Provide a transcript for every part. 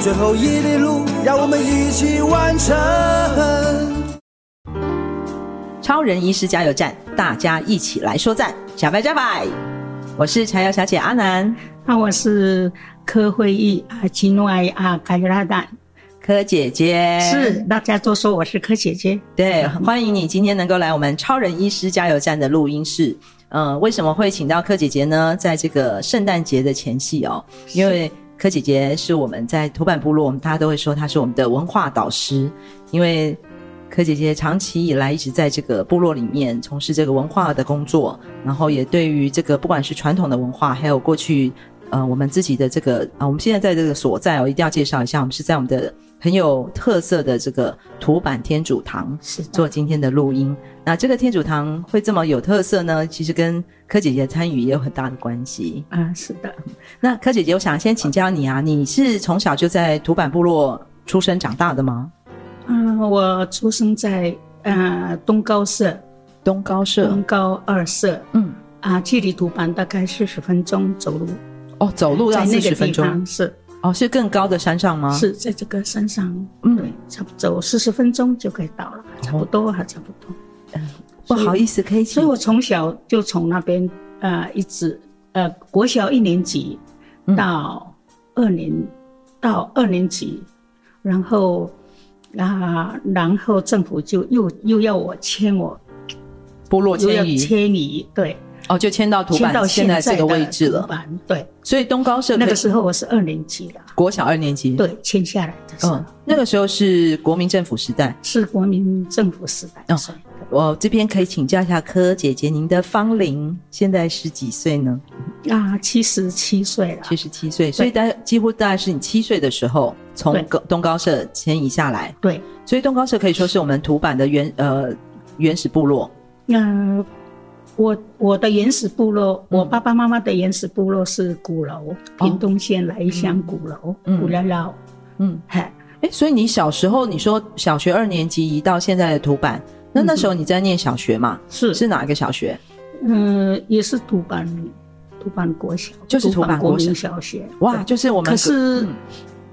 最后一里路，让我们一起完成。超人医师加油站，大家一起来说赞，加白加白！我是柴油小姐阿南，那我是柯慧义啊，吉诺爱啊，卡尤拉丹。柯姐姐是，大家都说我是柯姐姐。对，欢迎你今天能够来我们超人医师加油站的录音室。嗯，为什么会请到柯姐姐呢？在这个圣诞节的前夕哦，因为柯姐姐是我们在土版部落，我们大家都会说她是我们的文化导师，因为柯姐姐长期以来一直在这个部落里面从事这个文化的工作，然后也对于这个不管是传统的文化，还有过去呃我们自己的这个啊，我们现在在这个所在我，一定要介绍一下，我们是在我们的。很有特色的这个土版天主堂是做今天的录音。那这个天主堂会这么有特色呢？其实跟柯姐姐参与也有很大的关系。啊，是的。那柯姐姐，我想先请教你啊，你是从小就在土版部落出生长大的吗？嗯，我出生在呃东高社，东高社，东高二社。嗯，啊，距离土版大概四十分钟走路。哦，走路要四十分钟是。哦，是更高的山上吗？是在这个山上，嗯，差不多走四十分钟就可以到了，差不多还差不多。嗯，不好意思，可以请。所以我从小就从那边呃一直呃国小一年级到二年、嗯、到二年级，然后啊然后政府就又又要我迁我部落迁移迁移对。哦，就迁到土坂现在这个位置了。对，所以东高社那个时候我是二年级了，国小二年级。对，迁下来的时候，那个时候是国民政府时代，是国民政府时代。嗯，我这边可以请教一下柯姐姐，您的芳龄现在是几岁呢？啊，七十七岁了，七十七岁，所以大概几乎大概是你七岁的时候从东高社迁移下来。对，所以东高社可以说是我们土版的原呃原始部落。嗯。我我的原始部落，嗯、我爸爸妈妈的原始部落是鼓楼，屏东县来乡鼓楼，鼓寮寮。嗯，嗨，哎，所以你小时候你说小学二年级移到现在的土板，那那时候你在念小学嘛？是。是哪一个小学？嗯，也是土板土板国小，就是土板国民小学。哇，就是我们可是，嗯、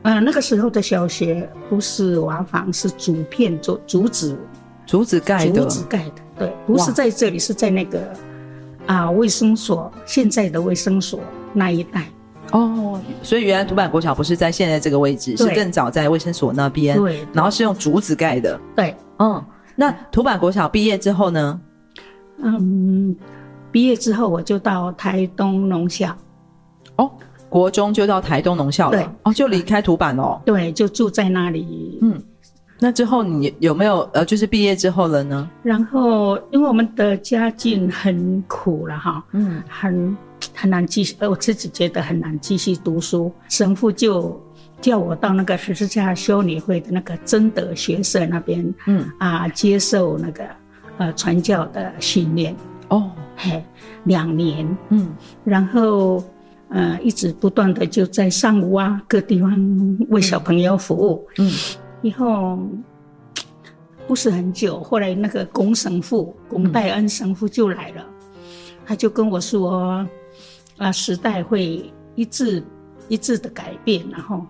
呃，那个时候的小学不是瓦房，是竹片做竹子，竹子盖的，竹子盖的。对，不是在这里，是在那个啊卫生所，现在的卫生所那一带。哦，所以原来土板国小不是在现在这个位置，是更早在卫生所那边。对，然后是用竹子盖的。对，嗯，那土板国小毕业之后呢？嗯，毕业之后我就到台东农校。哦，国中就到台东农校了。对，哦，就离开土板哦。对，就住在那里。嗯。那之后你有没有呃，就是毕业之后了呢？然后因为我们的家境很苦了哈，嗯，很很难继续，呃，我自己觉得很难继续读书。神父就叫我到那个十字架修女会的那个真德学社那边，嗯啊，接受那个呃传教的训练。哦，嘿，两年，嗯，然后呃一直不断的就在上午啊各地方为小朋友服务，嗯。嗯以后不是很久，后来那个龚神父龚代恩神父就来了，嗯、他就跟我说：“啊，时代会一致一致的改变，然后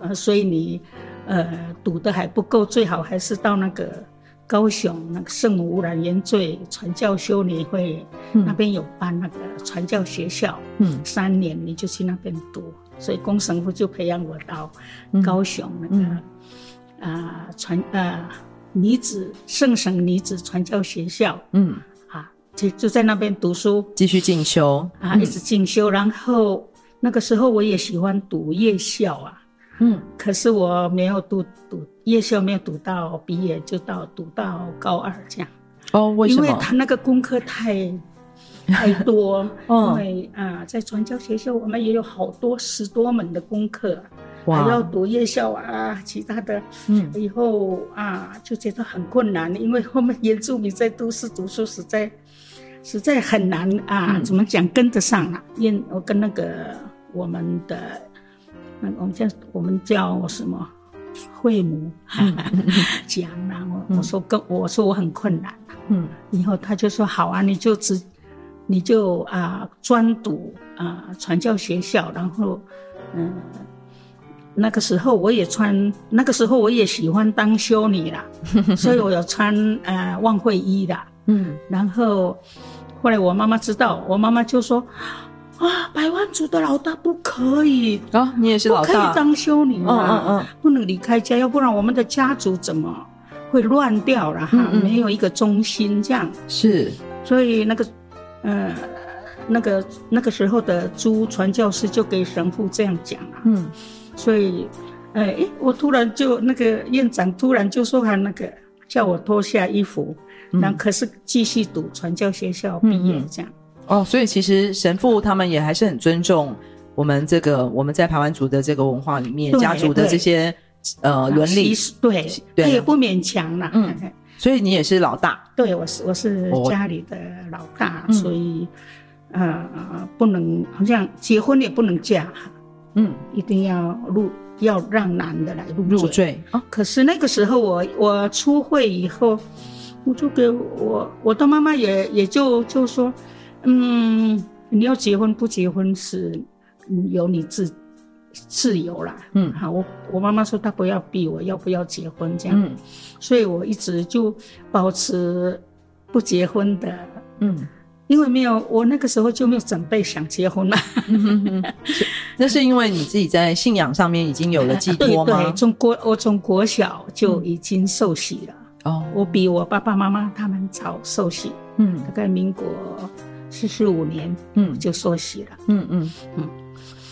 呃，所以你呃读的还不够，最好还是到那个高雄那个圣母无染原罪传教修女会、嗯、那边有办那个传教学校，嗯，三年你就去那边读，所以龚神父就培养我到高雄那个。嗯嗯”啊，传呃女子圣省女子传教学校，嗯，啊，就就在那边读书，继续进修。啊，一直进修。嗯、然后那个时候我也喜欢读夜校啊，嗯，可是我没有读读夜校，没有读到毕业，就到读到高二这样。哦，为什么？因为他那个功课太 太多，因为啊，在传教学校我们也有好多十多门的功课，还要读夜校啊，其他的，嗯，以后啊就觉得很困难，因为我们原住民在都市读书实在实在很难啊，怎么讲跟得上啊？因我跟那个我们的，那我们叫我们叫什么会母讲，然后我说跟我说我很困难，嗯，以后他就说好啊，你就只。你就啊专读啊传教学校，然后嗯，那个时候我也穿，那个时候我也喜欢当修女啦，所以我有穿呃万会衣的，嗯，然后后来我妈妈知道，我妈妈就说啊，百万族的老大不可以啊，你也是老大，不可以当修女啊，嗯嗯，不能离开家，要不然我们的家族怎么会乱掉了哈？没有一个中心这样。是，所以那个。呃，那个那个时候的朱传教士就给神父这样讲了，嗯，所以，哎，我突然就那个院长突然就说他那个叫我脱下衣服，那、嗯、可是继续读传教学校毕业这样。哦，所以其实神父他们也还是很尊重我们这个我们在排湾族的这个文化里面家族的这些呃伦理，对，对，他也不勉强了，嗯。所以你也是老大，对，我是我是家里的老大，哦、所以，呃，不能好像结婚也不能嫁，嗯，一定要入要让男的来入入赘。啊。可是那个时候我我出会以后，我就给我我的妈妈也也就就说，嗯，你要结婚不结婚是由你自。自由啦，嗯，好，我我妈妈说她不要逼我，要不要结婚这样，嗯，所以我一直就保持不结婚的，嗯，因为没有我那个时候就没有准备想结婚了，嗯，那是因为你自己在信仰上面已经有了寄托吗？对对，从国我从国小就已经受洗了，哦，我比我爸爸妈妈他们早受洗，嗯，大概民国四十五年，嗯，就受洗了，嗯嗯。嗯。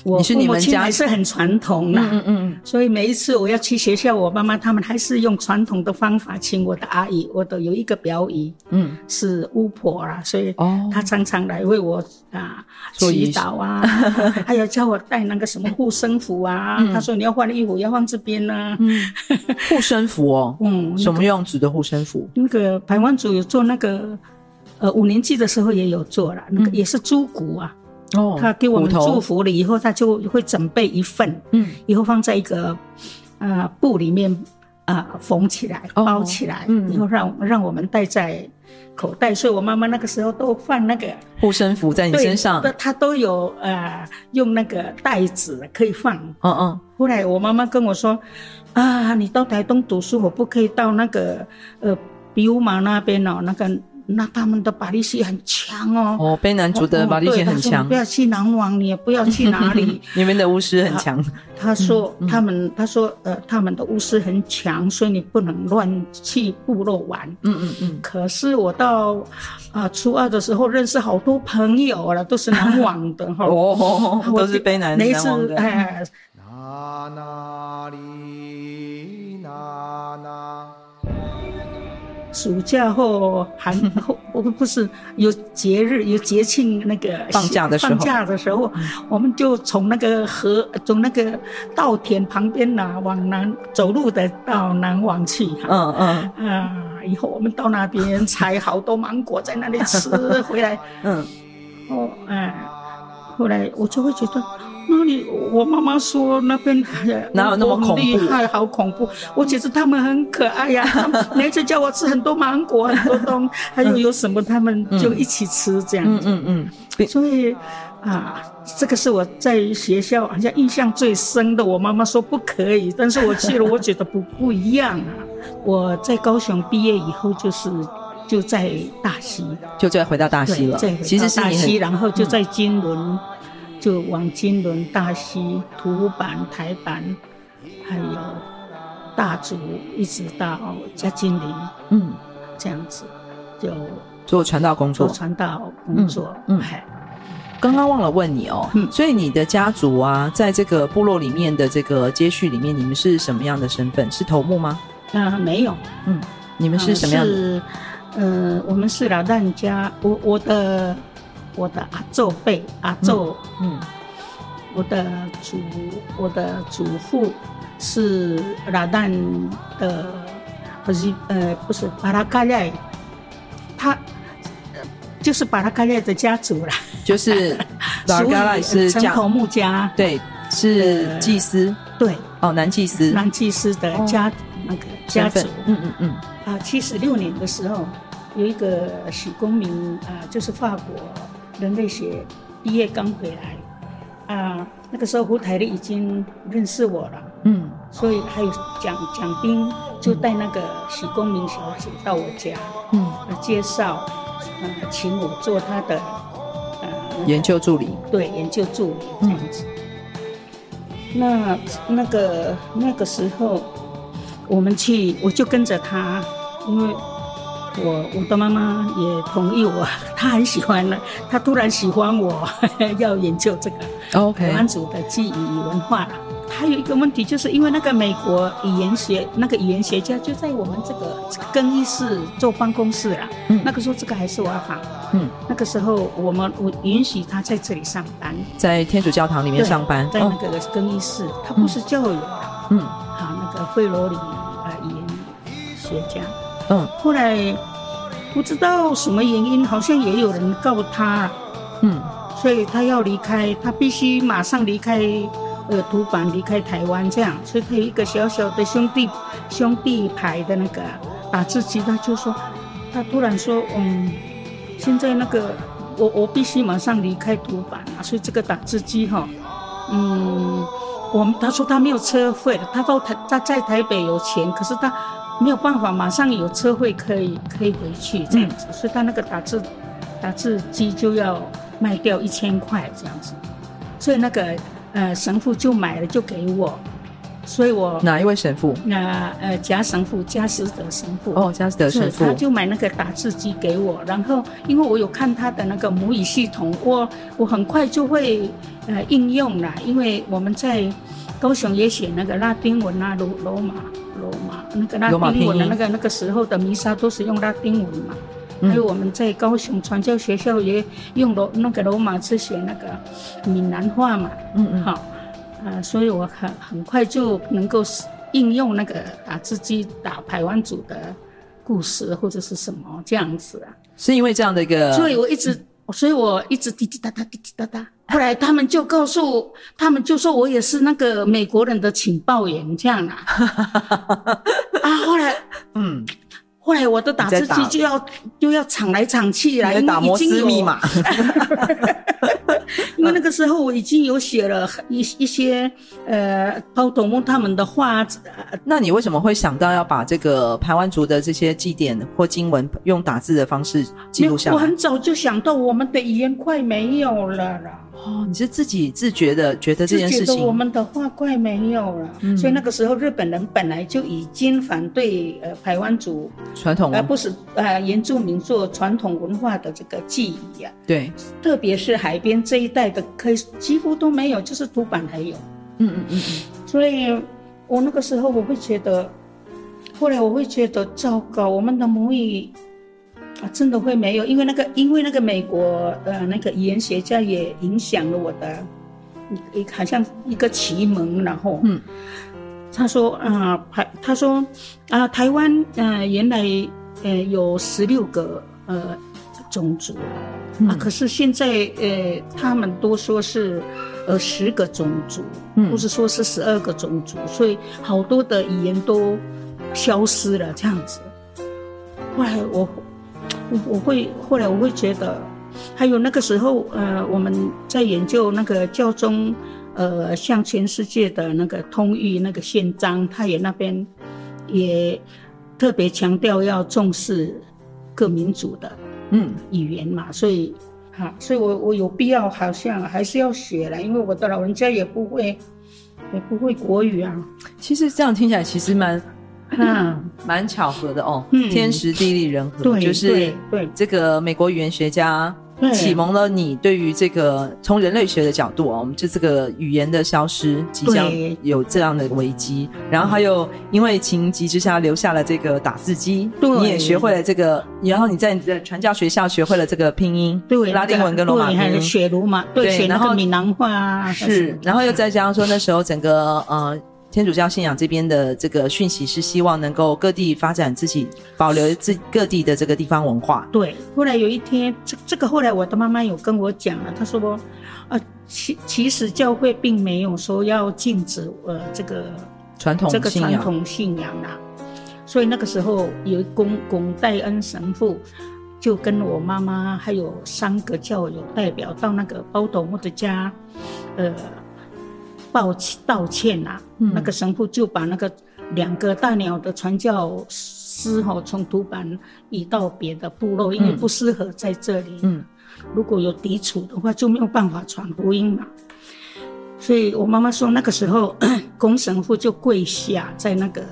我父母亲还是很传统的，嗯嗯，所以每一次我要去学校，我妈妈他们还是用传统的方法请我的阿姨，我都有一个表姨，嗯，是巫婆啦，所以哦，她常常来为我啊祈祷啊，还有叫我带那个什么护身符啊，她说你要换衣服要放这边呢，嗯，护身符哦，嗯，什么样子的护身符？那个排湾族有做那个，呃，五年级的时候也有做了，那个也是猪骨啊。哦，他给我们祝福了以后，他就会准备一份，嗯，以后放在一个，呃，布里面，啊、呃，缝起来，包起来，嗯，以后让让我们带在口袋。所以我妈妈那个时候都放那个护身符在你身上，她都有呃用那个袋子可以放。嗯嗯。后来我妈妈跟我说，啊，你到台东读书，我不可以到那个呃比乌马那边哦，那个。那他们的法力气很强哦。哦，卑南族的法力系很强。不要去南王，你也不要去哪里。你们的巫师很强。他说他们，他说呃，他们的巫师很强，所以你不能乱去部落玩。嗯嗯嗯。可是我到啊初二的时候认识好多朋友了，都是南王的哈。哦，都是卑南南王的。哎。暑假后寒后，不不是有节日有节庆那个放假的时候，放假的时候，我们就从那个河从那个稻田旁边呐往南走路的到南往去。嗯嗯啊，以后我们到那边采好多芒果在那里吃 回来。嗯哦哎，后来我就会觉得。那里，我妈妈说那边哪有那么恐怖？厉害，好恐怖！我觉得他们很可爱呀、啊，每次叫我吃很多芒果，很多东西，还有有什么他们就一起吃这样子。嗯嗯，嗯，嗯。所以啊，这个是我在学校好像印象最深的。我妈妈说不可以，但是我去了，我觉得不不一样啊。我在高雄毕业以后，就是就在大溪，就再回到大溪了。对，其实是大溪，然后就在金仑。嗯就往金仑、大溪、土坂、台板，还有大竹，一直到嘉金陵，嗯，这样子就做传道工作。做传道工作，嗯，刚刚忘了问你哦，嗯，所以你的家族啊，在这个部落里面的这个接续里面，你们是什么样的身份？是头目吗？啊，没有，嗯，你们是什么样的？是，呃，我们是老旦家，我我的。我的阿祖辈阿祖，嗯，我的祖我的祖父是拉旦的，不是呃不是巴拉嘎赖，他就是巴拉嘎赖的家族啦，就是 巴拉嘎赖是城头木家，对，是祭司，对，哦，男祭司，男祭司的家那个家族，嗯嗯嗯，啊，七十六年的时候。有一个许公明啊、呃，就是法国人类学毕业刚回来啊、呃，那个时候胡台丽已经认识我了，嗯，所以还有蒋蒋斌就带那个许公明小姐到我家，嗯，介绍，呃，请我做他的呃研究助理，对，研究助理这样子。嗯、那那个那个时候我们去，我就跟着他，因为。我我的妈妈也同意我，她很喜欢了，她突然喜欢我，要研究这个台湾族的记忆与文化了。还有一个问题，就是因为那个美国语言学那个语言学家就在我们这个更衣室做办公室了。嗯，那个时候这个还是瓦房。嗯，那个时候我们我允许他在这里上班，在天主教堂里面上班，在那个更衣室，他不是教友。嗯，好，那个费罗里啊语言学家。嗯，后来不知道什么原因，好像也有人告他，嗯，所以他要离开，他必须马上离开，呃，土坂离开台湾这样，所以他有一个小小的兄弟兄弟牌的那个打字机，他就说，他突然说，嗯，现在那个我我必须马上离开土坂啊，所以这个打字机哈，嗯，我们他说他没有车费，他到台他在台北有钱，可是他。没有办法，马上有车费可以可以回去这样子，嗯、所以他那个打字打字机就要卖掉一千块这样子，所以那个呃神父就买了就给我，所以我哪一位神父？那呃贾神父贾斯德神父。哦，贾斯德神父，他就买那个打字机给我，然后因为我有看他的那个母语系统，我我很快就会呃应用了，因为我们在高雄也写那个拉丁文啊，罗罗马。罗马那个拉丁文的那个那个时候的弥撒都是用拉丁文嘛，嗯、还有我们在高雄传教学校也用罗那个罗马字写那个闽南话嘛，嗯嗯，好，啊、呃，所以我很很快就能够应用那个打字机打排湾组的故事或者是什么这样子啊，是因为这样的一个，所以我一直。嗯所以我一直滴滴答答滴滴答答，后来他们就告诉，他们就说我也是那个美国人的情报员这样啊，啊，后来嗯。后来我的打字机就要就要抢来抢去来，打摩斯密码。因为那个时候我已经有写了一一些呃包董梦他们的话。那你为什么会想到要把这个台湾族的这些祭典或经文用打字的方式记录下来？我很早就想到我们的语言快没有了啦。哦，你是自己自觉的觉得这件事情，觉得我们的话快没有了，嗯、所以那个时候日本人本来就已经反对呃台湾族传统，而不是呃原住民做传统文化的这个记忆啊。对，特别是海边这一带的，可以几乎都没有，就是土版还有。嗯嗯嗯嗯。所以我那个时候我会觉得，后来我会觉得糟糕，我们的母语。啊，真的会没有，因为那个，因为那个美国呃那个语言学家也影响了我的，一好像一个启蒙，然后嗯，他说啊，台、呃、他说啊、呃，台湾呃原来呃有十六个呃种族、嗯、啊，可是现在呃他们都说是呃十个种族，嗯，或是说是十二个种族，所以好多的语言都消失了这样子。后来我。我我会后来我会觉得，还有那个时候，呃，我们在研究那个教宗，呃，向全世界的那个通諭那个宪章，他也那边也特别强调要重视各民族的嗯语言嘛，所以哈，所以我我有必要好像还是要学了，因为我的老人家也不会也不会国语啊。其实这样听起来其实蛮。嗯，蛮巧合的哦，嗯、天时地利人和，对，就是对这个美国语言学家启蒙了你对于这个从人类学的角度啊，我们就这个语言的消失即将有这样的危机，然后还有因为情急之下留下了这个打字机，你也学会了这个，然后你在你的传教学校学会了这个拼音，对，拉丁文跟罗马拼音，对，学罗马，对，然后闽南话啊，是，然后又再加上说那时候整个呃。天主教信仰这边的这个讯息是希望能够各地发展自己，保留自各地的这个地方文化。对，后来有一天，这这个后来我的妈妈有跟我讲了，她说，呃，其其实教会并没有说要禁止呃这个传统这个传统信仰啊，所以那个时候有龚龚代恩神父就跟我妈妈还有三个教友代表到那个包头目的家，呃。道歉道歉呐、啊，嗯、那个神父就把那个两个大鸟的传教师哈从土板移到别的部落，因为不适合在这里。嗯，如果有抵触的话，就没有办法传福音嘛。所以我妈妈说，那个时候龚神父就跪下在那个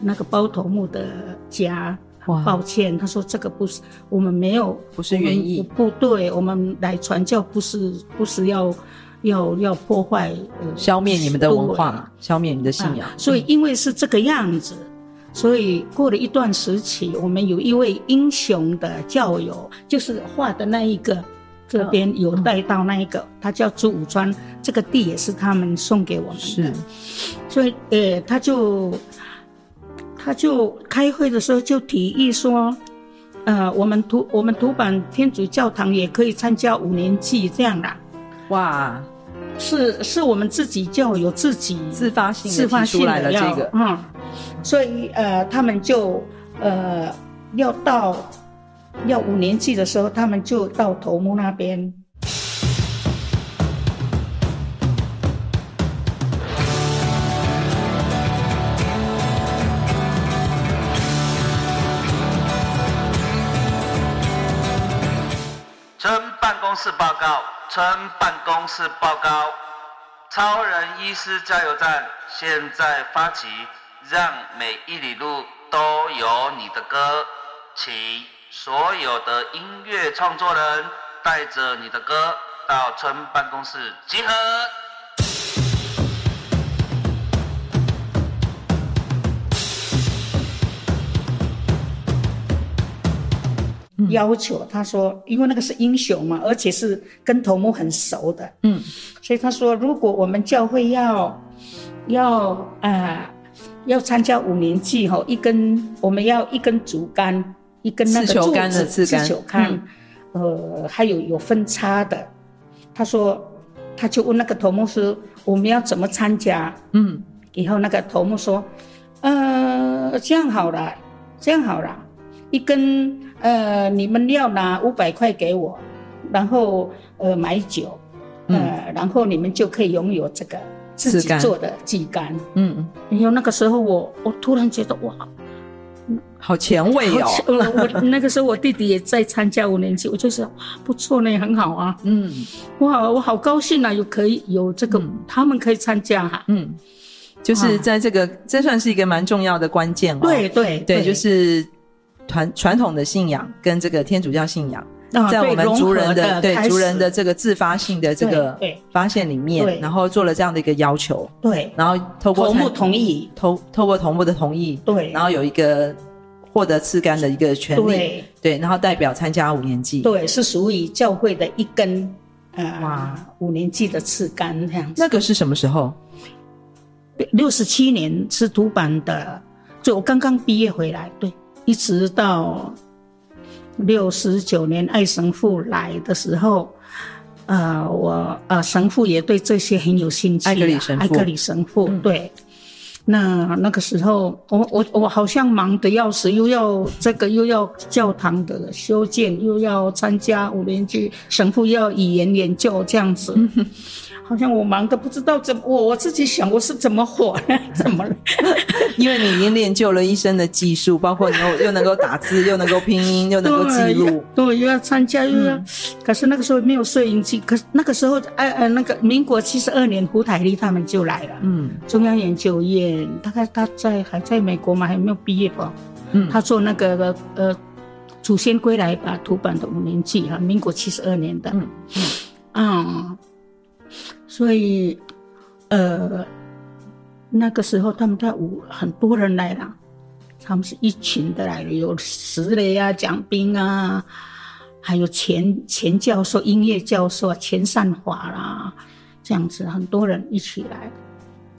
那个包头目的家，抱歉，哇他说这个不是我们没有，不是原意，不对，我们来传教不是不是要。要要破坏、呃，消灭你们的文化，消灭你的信仰。啊、所以因为是这个样子，嗯、所以过了一段时期，我们有一位英雄的教友，就是画的那一个，这边有带到那一个，嗯、他叫朱武川，这个地也是他们送给我们的。是，所以呃，他就他就开会的时候就提议说，呃，我们图我们图版天主教堂也可以参加五年祭这样的。哇，是是我们自己就有自己自发性自发性的这个，嗯，所以呃，他们就呃要到要五年级的时候，他们就到头目那边。室报告。村办公室报告：超人医师加油站现在发起，让每一里路都有你的歌，请所有的音乐创作人带着你的歌到村办公室集合。要求他说，因为那个是英雄嘛，而且是跟头目很熟的，嗯，所以他说，如果我们教会要要啊、呃、要参加五年祭吼，一根我们要一根竹竿，一根那个柱子，刺球杆，呃，还有有分叉的。他说，他就问那个头目说，我们要怎么参加？嗯，以后那个头目说，呃，这样好了，这样好了，一根。呃，你们要拿五百块给我，然后呃买酒，呃，嗯、然后你们就可以拥有这个自己做的鸡肝。嗯，然后那个时候我我突然觉得哇，好前卫哦！我那个时候我弟弟也在参加五年级，我就说哇不错呢，很好啊。嗯，哇，我好高兴啊，有可以有这个，嗯、他们可以参加哈。嗯，就是在这个，啊、这算是一个蛮重要的关键哦。对对对，就是。传传统的信仰跟这个天主教信仰，在我们族人的对族人的这个自发性的这个发现里面，然后做了这样的一个要求，对，然后透过头目同意，透透过头目的同意，对，然后有一个获得次干的一个权利，对，然后代表参加五年祭，对，是属于教会的一根呃哇。五年祭的次干这样子。那个是什么时候？六十七年是读版的，就我刚刚毕业回来，对。一直到六十九年爱神父来的时候，呃，我呃神父也对这些很有兴趣。艾格里神父，艾格里神父，嗯、对。那那个时候，我我我好像忙得要死，又要这个，又要教堂的修建，又要参加五年级神父要语言研究这样子。嗯好像我忙的不知道怎么，我我自己想我是怎么火的，怎么了？因为你已经练就了一身的技术，包括你又又能够打字，又能够拼音，又能够记录，对，又要参加，又要。嗯、可是那个时候没有摄影机，可是那个时候，哎呃，那个民国七十二年，胡台丽他们就来了，嗯，中央研究院，大概他在还在美国嘛，还没有毕业吧，嗯，他做那个呃祖先归来吧土版的五年记哈，民国七十二年的，嗯嗯，嗯，所以呃那个时候他们在五很多人来了，他们是一群的来了，有石磊啊、蒋斌啊，还有钱钱教授、音乐教授啊、钱善华啦，这样子很多人一起来。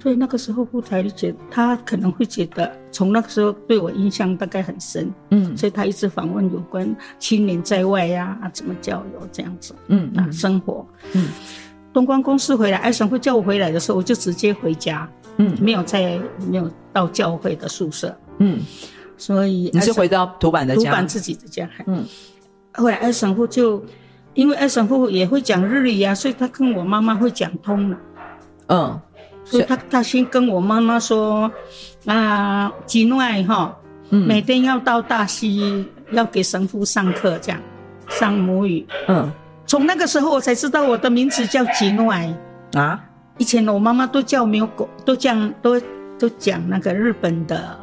所以那个时候，富台就觉得他可能会觉得，从那个时候对我印象大概很深，嗯，所以他一直访问有关青年在外呀、啊，怎么交流这样子，嗯。啊，生活，嗯，东光公司回来，艾神父叫我回来的时候，我就直接回家，嗯，没有在没有到教会的宿舍，嗯，所以你是回到土版的家，土版自己的家，嗯，后来爱神父就因为艾神父也会讲日语呀、啊，所以他跟我妈妈会讲通了，嗯。所以他他先跟我妈妈说，啊，吉诺爱哈，每天要到大溪要给神父上课，这样上母语。嗯，从那个时候我才知道我的名字叫吉诺爱啊。以前我妈妈都叫没有狗，都讲都都讲那个日本的。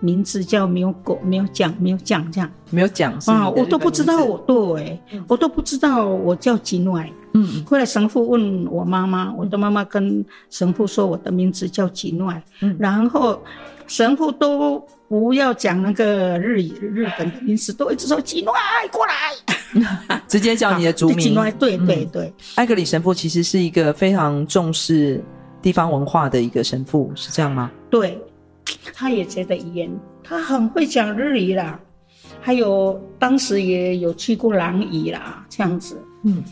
名字叫没有狗，没有讲，没有讲这样，没有讲啊，我都不知道我对，我都不知道我叫吉诺。嗯，后来神父问我妈妈，我的妈妈跟神父说我的名字叫吉诺。嗯，然后神父都不要讲那个日语日本的名词，都一直说吉诺过来，直接叫你的族名。吉诺，对对对。艾格里神父其实是一个非常重视地方文化的一个神父，是这样吗？对。他也觉得语言，他很会讲日语啦，还有当时也有去过兰屿啦，这样子。嗯，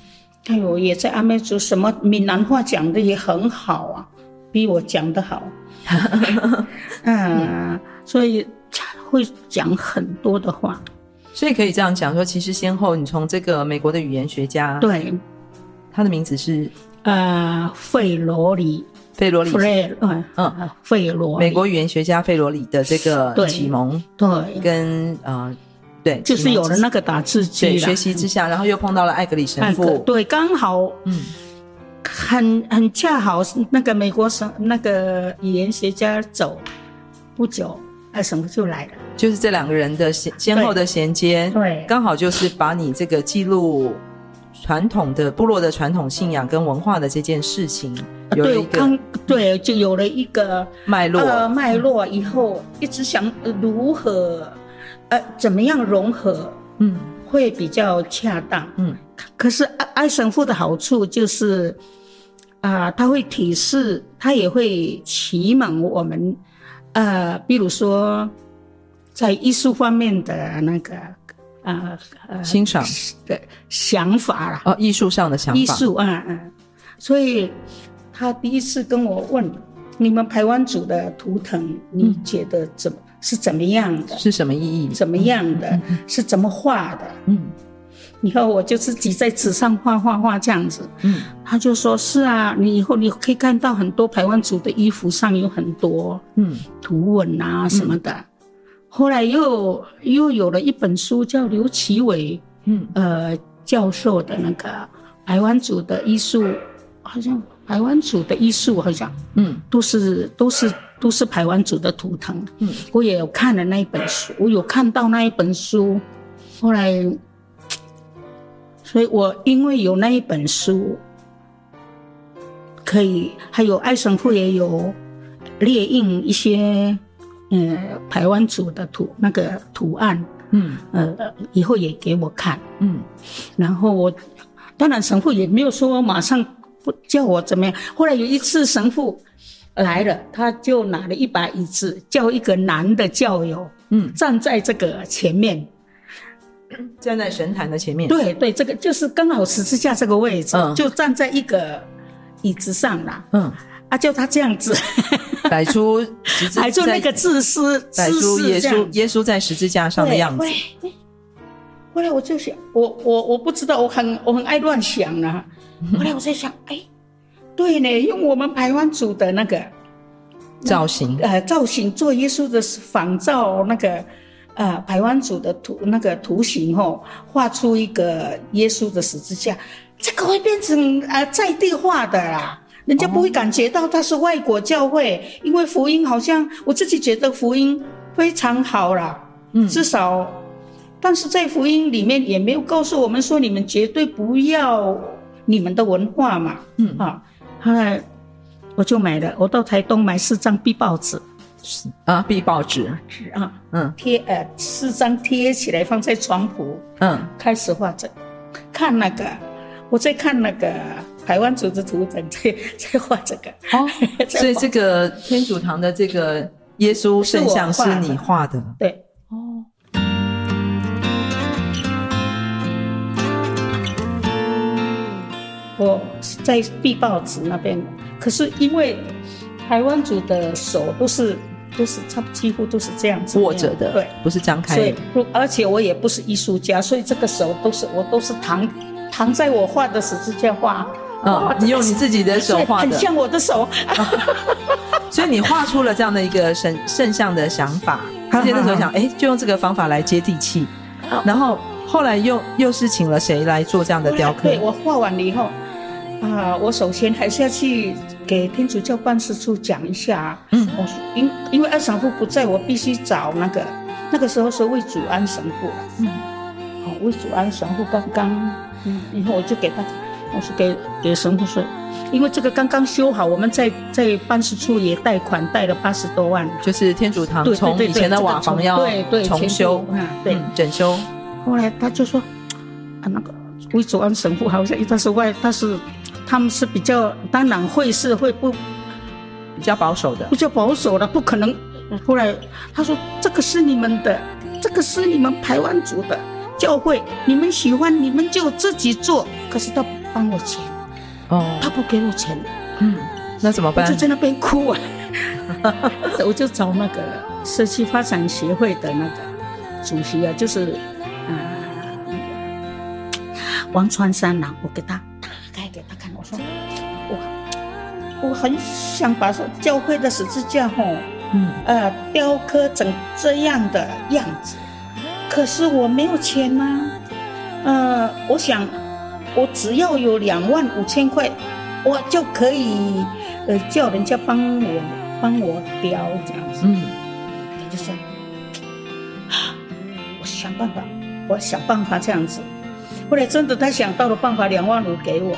还有也在阿美族，什么闽南话讲的也很好啊，比我讲的好。嗯，所以才会讲很多的话。所以可以这样讲说，其实先后你从这个美国的语言学家，对，他的名字是？呃费罗里。费罗里，嗯嗯，费罗，美国语言学家费罗里的这个启蒙，对，跟呃，对，就是有了那个打字机，学习之下，然后又碰到了艾格里神父，对，刚好，嗯，很很恰好是那个美国神那个语言学家走不久，艾神父就来了，就是这两个人的先先后的衔接，对，刚好就是把你这个记录传统的部落的传统信仰跟文化的这件事情。有对，刚对，就有了一个脉络。呃，脉络以后一直想如何，呃，怎么样融合，嗯，会比较恰当，嗯。可是爱爱神父的好处就是，啊、呃，他会提示，他也会启蒙我们，呃，比如说在艺术方面的那个，呃呃，欣赏的想法啦。哦，艺术上的想法。艺术，啊嗯，所以。他第一次跟我问：“你们台湾组的图腾，你觉得怎么、嗯、是怎么样的？是什么意义？怎么样的？嗯、是怎么画的？”嗯，以后我就自己在纸上画画画这样子。嗯，他就说：“是啊，你以后你可以看到很多排湾族的衣服上有很多嗯图文啊什么的。嗯”后来又又有了一本书，叫刘奇伟嗯呃教授的那个排湾族的艺术，好像。排湾族的艺术好像，嗯，都是都是都是排湾族的图腾，嗯，我也有看了那一本书，我有看到那一本书，后来，所以我因为有那一本书，可以还有爱神父也有列印一些，嗯，台湾族的图那个图案，嗯，呃，以后也给我看，嗯，然后我当然神父也没有说马上。不叫我怎么样？后来有一次神父来了，他就拿了一把椅子，叫一个男的教友，嗯，站在这个前面，站在神坛的前面。对对，这个就是刚好十字架这个位置，嗯，就站在一个椅子上啦。嗯，啊，叫他这样子摆出，摆出那个自私，摆出耶稣耶稣在十字架上的样子。后来我就想，我我我不知道，我很我很爱乱想啊。后来我在想，哎，对呢，用我们台湾组的那个造型，呃，造型做耶稣的仿造那个，呃，排湾组的图那个图形后，画出一个耶稣的十字架，这个会变成呃在地化的啦，人家不会感觉到它是外国教会，哦、因为福音好像我自己觉得福音非常好啦，嗯，至少但是在福音里面也没有告诉我们说，你们绝对不要你们的文化嘛。嗯。啊，后来我就买了，我到台东买四张壁报纸，是啊，壁报纸是啊，嗯，贴呃四张贴起来放在床铺，嗯，开始画着，看那个，我在看那个台湾组的图腾，在在画这个。哦，所以这个天主堂的这个耶稣圣像是你画的？对。我在壁报纸那边，可是因为台湾族的手都是都是差不多几乎都是这样子握着的，对，不是张开的。所以，而且我也不是艺术家，所以这个手都是我都是躺躺在我画的十字架画。啊，你用你自己的手画的，很像我的手。所以你画出了这样的一个圣圣像的想法。而且那时候想，哎，就用这个方法来接地气。然后后来又又是请了谁来做这样的雕刻？对，我画完了以后。啊，我首先还是要去给天主教办事处讲一下。嗯，我因因为二神父不在，我必须找那个那个时候是魏祖安神父。嗯，好，魏祖安神父刚刚，嗯，然后我就给他，我是给给神父说，因为这个刚刚修好，我们在在办事处也贷款贷了八十多万，就是天主堂从以前的瓦房要对对重修，对整修。后来他就说，啊，那个魏祖安神父好像他是外，他是。他们是比较，当然会是会不比较保守的，比较保守的，不可能。后来他说：“这个是你们的，这个是你们台湾族的教会，你们喜欢你们就自己做。可是他不帮我钱，哦，他不给我钱，嗯，那怎么办？我就在那边哭啊，我就找那个社区发展协会的那个主席啊，就是啊、呃，王川山呐，我给他。”我我很想把教会的十字架吼，嗯。呃雕刻成这样的样子，可是我没有钱呐、啊，呃，我想我只要有两万五千块，我就可以呃叫人家帮我帮我雕这样子，嗯，他就说啊，我想办法，我想办法这样子。后来真的，他想到了办法，两万五给我，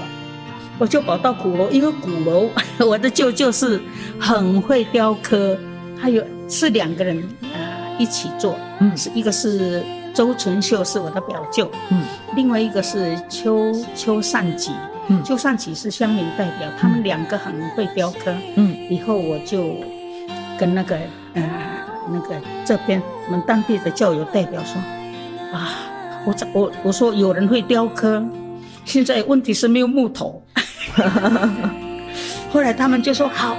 我就跑到鼓楼，因为鼓楼 我的舅舅是很会雕刻，还有是两个人啊、呃、一起做，嗯，是一个是周纯秀是我的表舅，嗯，另外一个是邱邱善吉，嗯，邱善吉是乡民代表，他们两个很会雕刻，嗯，以后我就跟那个呃那个这边我们当地的教友代表说，啊。我我我说有人会雕刻，现在问题是没有木头。后来他们就说好，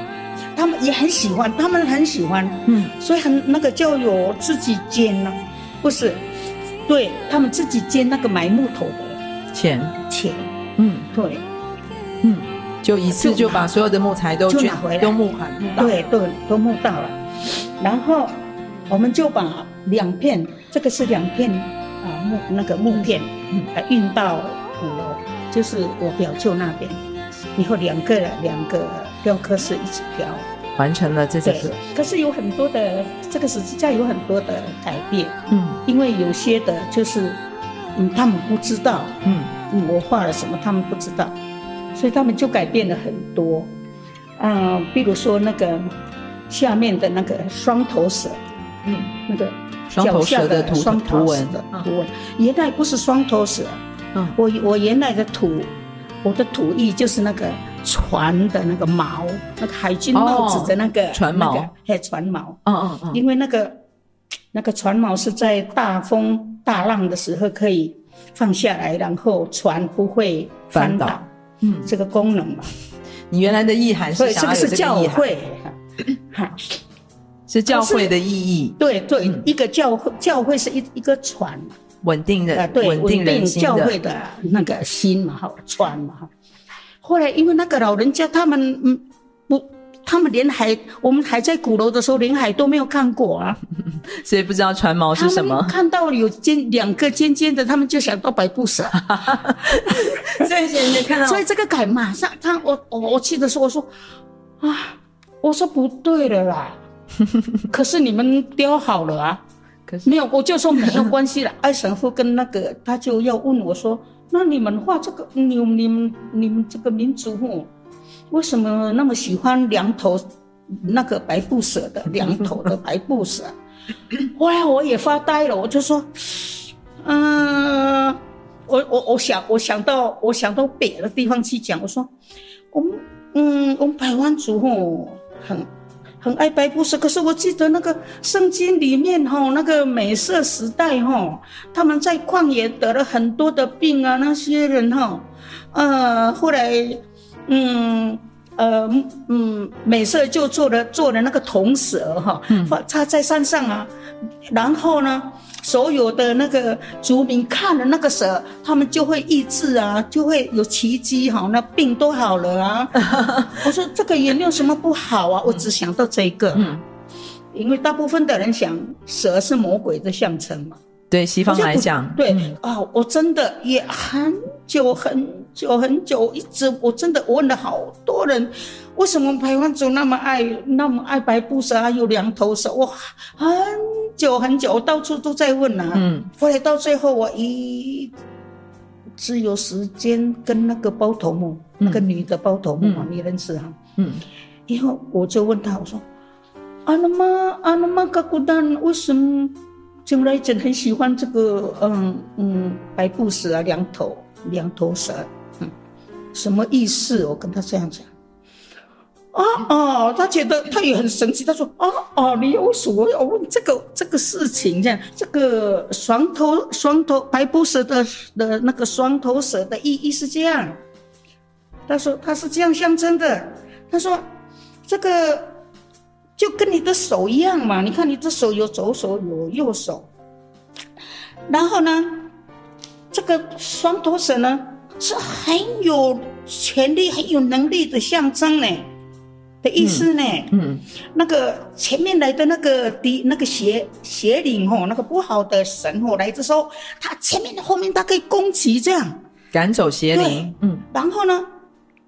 他们也很喜欢，他们很喜欢，嗯，所以很那个就有自己捐了，不是，对他们自己捐那个埋木头的钱。钱，嗯，对，嗯，就一次就把所有的木材都捐回来，都募款，对对，都募到了，然后我们就把两片，这个是两片。啊木那个木片，呃运到鼓楼，就是我表舅那边，以后两个两个雕刻师一起雕，完成了这个。可是有很多的这个十字架有很多的改变，嗯，因为有些的就是，嗯，他们不知道，嗯，嗯我画了什么他们不知道，所以他们就改变了很多，嗯、呃，比如说那个下面的那个双头蛇，嗯，那个。双头蛇的图双头蛇的图文，原来不是双头蛇。嗯，我我原来的土，我的土意就是那个船的那个锚，那个海军帽子的那个船锚，哎，船锚。嗯嗯嗯。因为那个那个船锚是在大风大浪的时候可以放下来，然后船不会翻倒。嗯，这个功能嘛。你原来的意涵是想要有这个意涵。哈。是教会的意义，对对，一个教会，教会是一一个船，稳定的，对，稳定教会的那个心嘛，哈，船嘛，哈。后来因为那个老人家他们嗯不，他们连海，我们还在鼓楼的时候，连海都没有看过啊，所以不知道船锚是什么。看到有尖两个尖尖的，他们就想到百步蛇。所以现在看到，所以这个改马上他我我我记得说我说啊，我说不对了啦。可是你们雕好了啊，可是没有，我就说没有关系了。艾 神父跟那个他就要问我说：“那你们画这个，你你们你们这个民族哦，为什么那么喜欢两头那个白布蛇的两头的白布蛇？” 后来我也发呆了，我就说：“嗯、呃，我我我想我想到我想到别的地方去讲，我说我们嗯我们排湾族哦很。”很爱白布色，可是我记得那个圣经里面哈，那个美色时代哈，他们在旷野得了很多的病啊，那些人哈，呃，后来，嗯，呃，嗯，美色就做了做了那个铜蛇哈，放插在山上啊，然后呢。所有的那个族民看了那个蛇，他们就会医治啊，就会有奇迹哈，那病都好了啊。我说这个也没有什么不好啊，我只想到这个，嗯，因为大部分的人想蛇是魔鬼的象征嘛。对西方来讲，对啊、哦，我真的也很久很久很久一直，我真的问了好多人。为什么台湾族那么爱那么爱白布蛇，还有两头蛇？哇很久很久，我到处都在问啊。嗯，后来到最后，我一只有时间跟那个包头目，嗯、那个女的包头目嘛，嗯、你认识哈？嗯，以后我就问他，我说：“阿那玛阿那玛噶古丹，为什么将来真很喜欢这个嗯嗯白布蛇啊，两头两头蛇？嗯，什么意思？”我跟他这样讲。啊哦，他觉得他也很神奇。他说：“啊哦，你为什么要问这个这个事情？这样，这个双头双头白布蛇的的那个双头蛇的意义是这样。”他说：“他是这样象征的。”他说：“这个就跟你的手一样嘛，你看你的手有左手有右手，然后呢，这个双头蛇呢是很有权力、很有能力的象征呢。”的意思呢？嗯，嗯，那个前面来的那个敌那个邪邪灵吼，那个不好的神吼来的时候，他前面后面他可以攻击这样赶走邪灵。嗯，然后呢，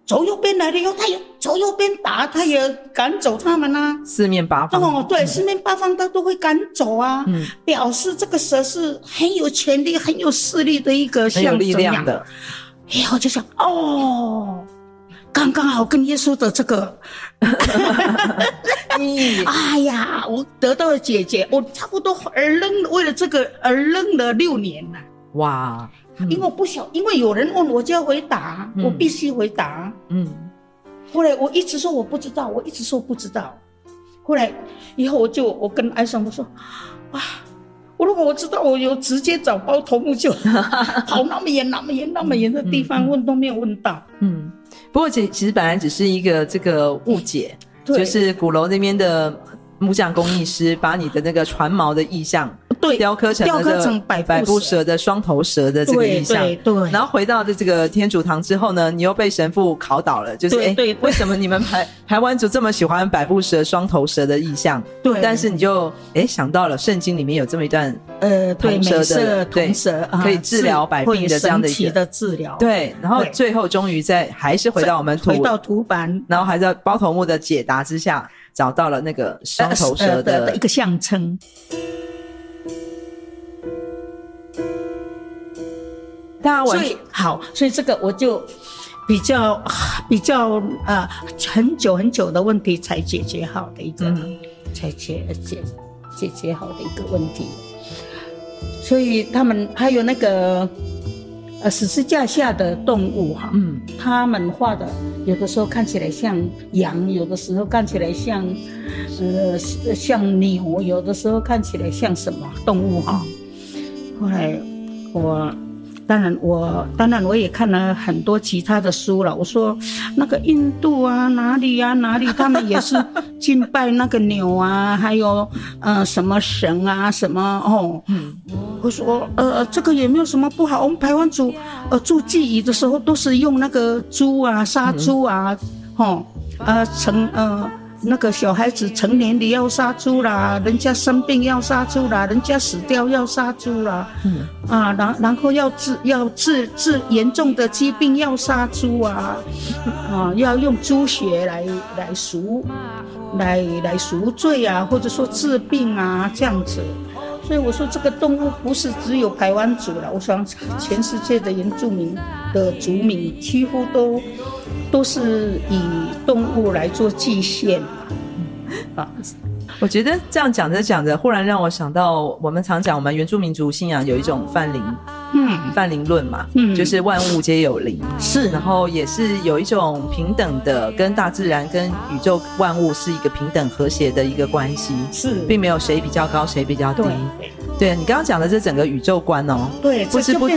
左右边来了以后，他也左右边打，他也赶走他们啊。四面八方哦，对，嗯、四面八方他都会赶走啊。嗯，表示这个蛇是很有权力、很有势力的一个象征。很有力量的。哎，我就想哦。刚刚好跟耶稣的这个，哎呀，我得到了姐姐，我差不多而扔，为了这个而扔了六年了。哇！因为我不晓，因为有人问我就要回答，嗯、我必须回答。嗯。后来我一直说我不知道，我一直说不知道。后来以后我就我跟艾尚我说，啊，我如果我知道，我有直接找包头目就 跑那么远那么远那么远的地方问都没有问到。嗯。不过，其其实本来只是一个这个误解，就是鼓楼那边的木匠工艺师把你的那个船锚的意象，对，雕刻成雕刻成百百步蛇的双头蛇的这个意象，对，对，对，然后回到的这个天主堂之后呢，你又被神父考倒了，就是哎，为什么你们排 台湾族这么喜欢百步蛇、双头蛇的意象？对，但是你就哎想到了圣经里面有这么一段呃，铜蛇的铜蛇可以治疗百病的这样的一个治疗，对，然后最后终于在还是回到我们土回到土板，然后还在包头木的解答之下找到了那个双头蛇的一个象征。所以好，所以这个我就比较比较呃很久很久的问题才解决好的一个，嗯、才解解解决好的一个问题。所以他们还有那个呃十字架下的动物哈，嗯，他们画的有的时候看起来像羊，有的时候看起来像呃像牛，有的时候看起来像什么动物哈。后来我。当然我，我当然我也看了很多其他的书了。我说，那个印度啊，哪里啊，哪里，他们也是敬拜那个牛啊，还有呃什么神啊，什么哦。嗯。我说，呃，这个也没有什么不好。我们台湾族，呃，做祭仪的时候都是用那个猪啊，杀猪啊，哦，呃，成呃。那个小孩子成年你要杀猪啦，人家生病要杀猪啦，人家死掉要杀猪啦，嗯。啊，然然后要治要治治严重的疾病要杀猪啊，啊，要用猪血来来赎来来赎罪啊，或者说治病啊这样子，所以我说这个动物不是只有台湾族了，我想全世界的原住民的族民几乎都都是以动物来做祭献啊。我觉得这样讲着讲着，忽然让我想到，我们常讲我们原住民族信仰有一种泛灵，嗯，泛灵论嘛，嗯，就是万物皆有灵，是，然后也是有一种平等的，跟大自然、跟宇宙万物是一个平等和谐的一个关系，是，并没有谁比较高，谁比较低。对，你刚刚讲的这整个宇宙观哦，对，不知不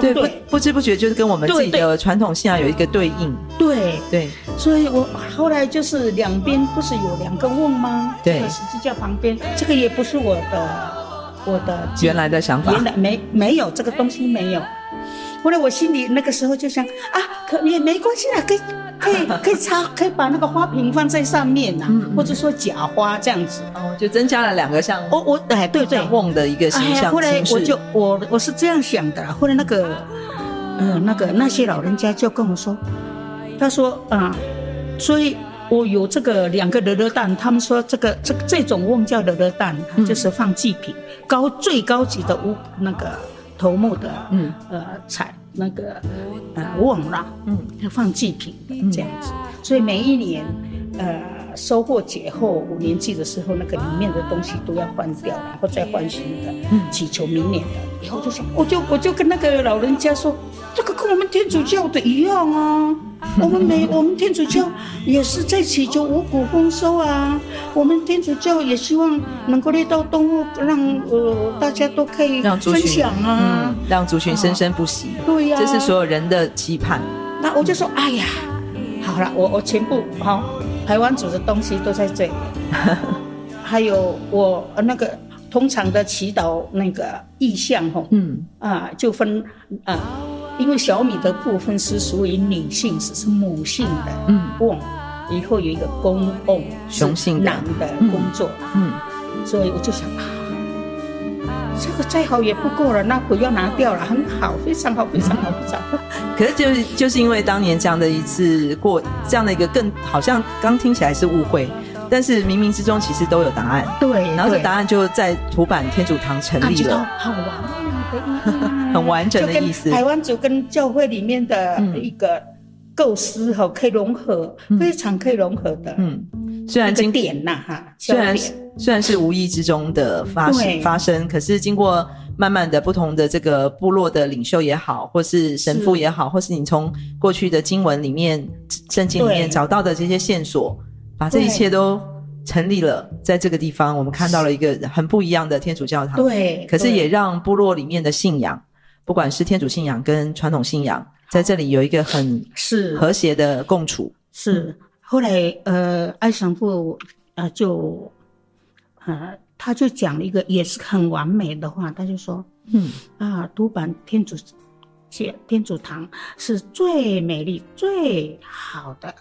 对不不知不觉就是跟我们自己的传统信仰有一个对应。对。对，所以我后来就是两边不是有两个瓮吗？对，十字架旁边，这个也不是我的我的原来的想法，原来没没有这个东西没有。后来我心里那个时候就想啊，可也没关系啦，可以可以可以插，可以把那个花瓶放在上面呐、啊，嗯嗯。或者说假花这样子，哦，就增加了两个像我我哎对对。瓮的一个形象。后来我就我我是这样想的，后来那个嗯、呃、那个那些老人家就跟我说，他说啊、呃，所以我有这个两个乐乐蛋，他们说这个这这种瓮叫乐乐蛋，就是放祭品，嗯、高最高级的屋那个。头目的，嗯，呃，彩那个，呃，瓮了，嗯，要放祭品的这样子，嗯、所以每一年，呃，收获节后五年祭的时候，那个里面的东西都要换掉，然后再换新的，嗯，祈求明年的。以后就想，我就我就跟那个老人家说，这个跟我们天主教的一样啊。我们没，我们天主教也是在祈求五谷丰收啊。我们天主教也希望能够猎到动物，让呃大家都可以分享啊，嗯、让族群生生不息。啊对呀、啊，这是所有人的期盼。那我就说，哎呀，好了，我我全部好排湾煮的东西都在这里，还有我那个通常的祈祷那个意象吼，嗯。啊，就分啊。因为小米的部分是属于女性，是是母性的，嗯，瓮，以后有一个公瓮，雄性男的工作，嗯，所以我就想啊，这个再好也不过了，那不要拿掉了，很好，非常好，非常好，非常好。可是就是就是因为当年这样的一次过这样的一个更好像刚听起来是误会，但是冥冥之中其实都有答案，对，然后这答案就在土坂天主堂成立了，好玩。很完整的意思，台湾族跟教会里面的一个构思哈，可以融合，嗯、非常可以融合的。嗯，虽然经典呐哈，虽然虽然是无意之中的发生发生，可是经过慢慢的不同的这个部落的领袖也好，或是神父也好，是或是你从过去的经文里面、圣经里面找到的这些线索，把这一切都成立了，在这个地方，我们看到了一个很不一样的天主教堂。对，可是也让部落里面的信仰。不管是天主信仰跟传统信仰，在这里有一个很是和谐的共处。是，是后来呃，艾神父呃就呃他就讲了一个也是很完美的话，他就说，嗯啊，独板天主教天主堂是最美丽、最好的、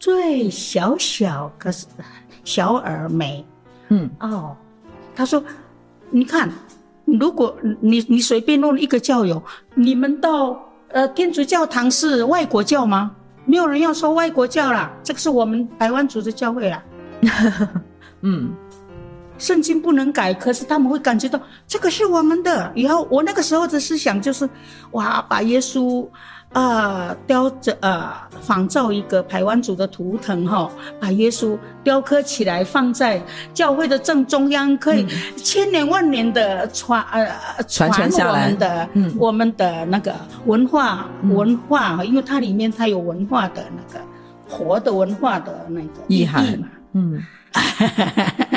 最小小可是小而美。嗯哦，他说，你看。如果你你随便弄一个教友，你们到呃天主教堂是外国教吗？没有人要说外国教了，这个是我们台湾组织教会啦。嗯，圣经不能改，可是他们会感觉到这个是我们的。以后我那个时候的思想就是，哇，把耶稣。啊，雕着啊，仿造一个排湾族的图腾哈，把耶稣雕刻起来，放在教会的正中央，可以千年万年的传呃传承下来的，嗯，我们的那个文化文化，因为它里面它有文化的那个活的文化的那个意义嘛，嗯，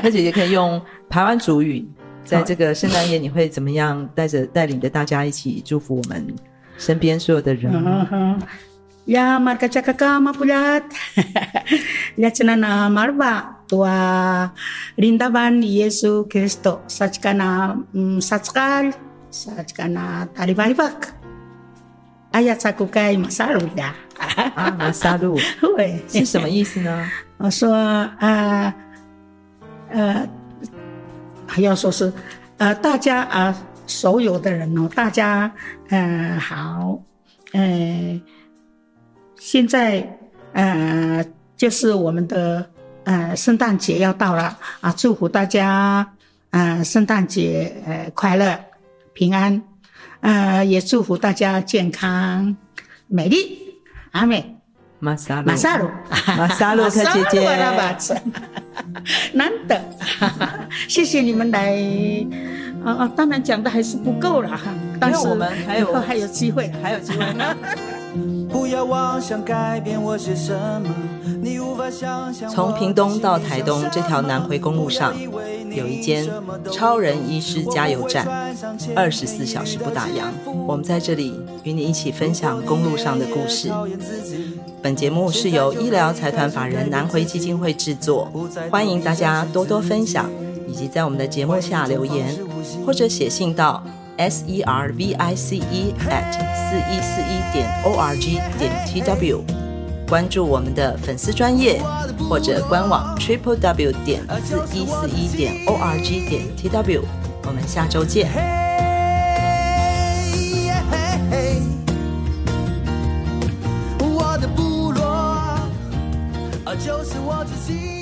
柯姐姐可以用台湾主语，在这个圣诞夜，你会怎么样带着带领着大家一起祝福我们？身边所有的人。呀，马卡恰卡卡马布拉，呀，只那那马尔巴，多林达班耶稣基督，萨吉卡那嗯萨兹卡，萨吉卡那塔利巴里巴克，哎呀，查库盖马萨鲁呀，啊，马萨鲁，对，是什么意思呢？我说啊，呃，还要说是呃，大家啊。所有的人哦，大家，呃，好，呃，现在，呃，就是我们的，呃，圣诞节要到了啊，祝福大家，啊、呃，圣诞节呃快乐平安，呃，也祝福大家健康美丽。阿美，马萨鲁，马萨鲁，马萨鲁克姐姐，难得，谢谢你们来。啊啊，当然讲的还是不够了哈，但是我们还有还有机会，还有机会。不要妄想改变我些什么，你无法想象。从屏东到台东这条南回公路上，有一间超人医师加油站，二十四小时不打烊。我们在这里与你一起分享公路上的故事。本节目是由医疗财团法人南回基金会制作，欢迎大家多多分享，以及在我们的节目下留言，或者写信到 s e r v i c e at 四一四一点 o r g 点 t w，关注我们的粉丝专业或者官网 triple w 点四一四一点 o r g 点 t w，我们下周见。我自己。